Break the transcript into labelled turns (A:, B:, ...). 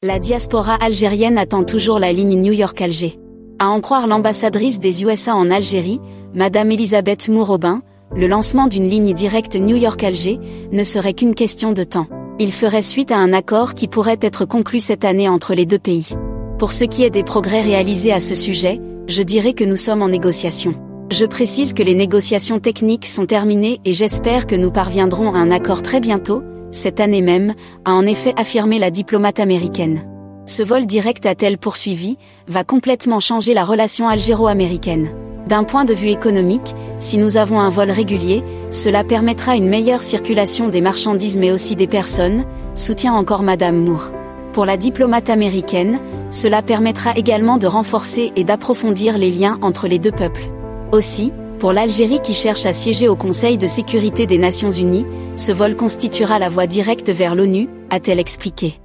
A: La diaspora algérienne attend toujours la ligne New York-Alger. À en croire l'ambassadrice des USA en Algérie, Madame Elisabeth Mourobin, le lancement d'une ligne directe New York-Alger ne serait qu'une question de temps. Il ferait suite à un accord qui pourrait être conclu cette année entre les deux pays. Pour ce qui est des progrès réalisés à ce sujet, je dirais que nous sommes en négociation. Je précise que les négociations techniques sont terminées et j'espère que nous parviendrons à un accord très bientôt, cette année même, a en effet affirmé la diplomate américaine. Ce vol direct a-t-elle poursuivi, va complètement changer la relation algéro-américaine. D'un point de vue économique, si nous avons un vol régulier, cela permettra une meilleure circulation des marchandises mais aussi des personnes, soutient encore Madame Moore. Pour la diplomate américaine, cela permettra également de renforcer et d'approfondir les liens entre les deux peuples. Aussi, pour l'Algérie qui cherche à siéger au Conseil de sécurité des Nations Unies, ce vol constituera la voie directe vers l'ONU, a-t-elle expliqué.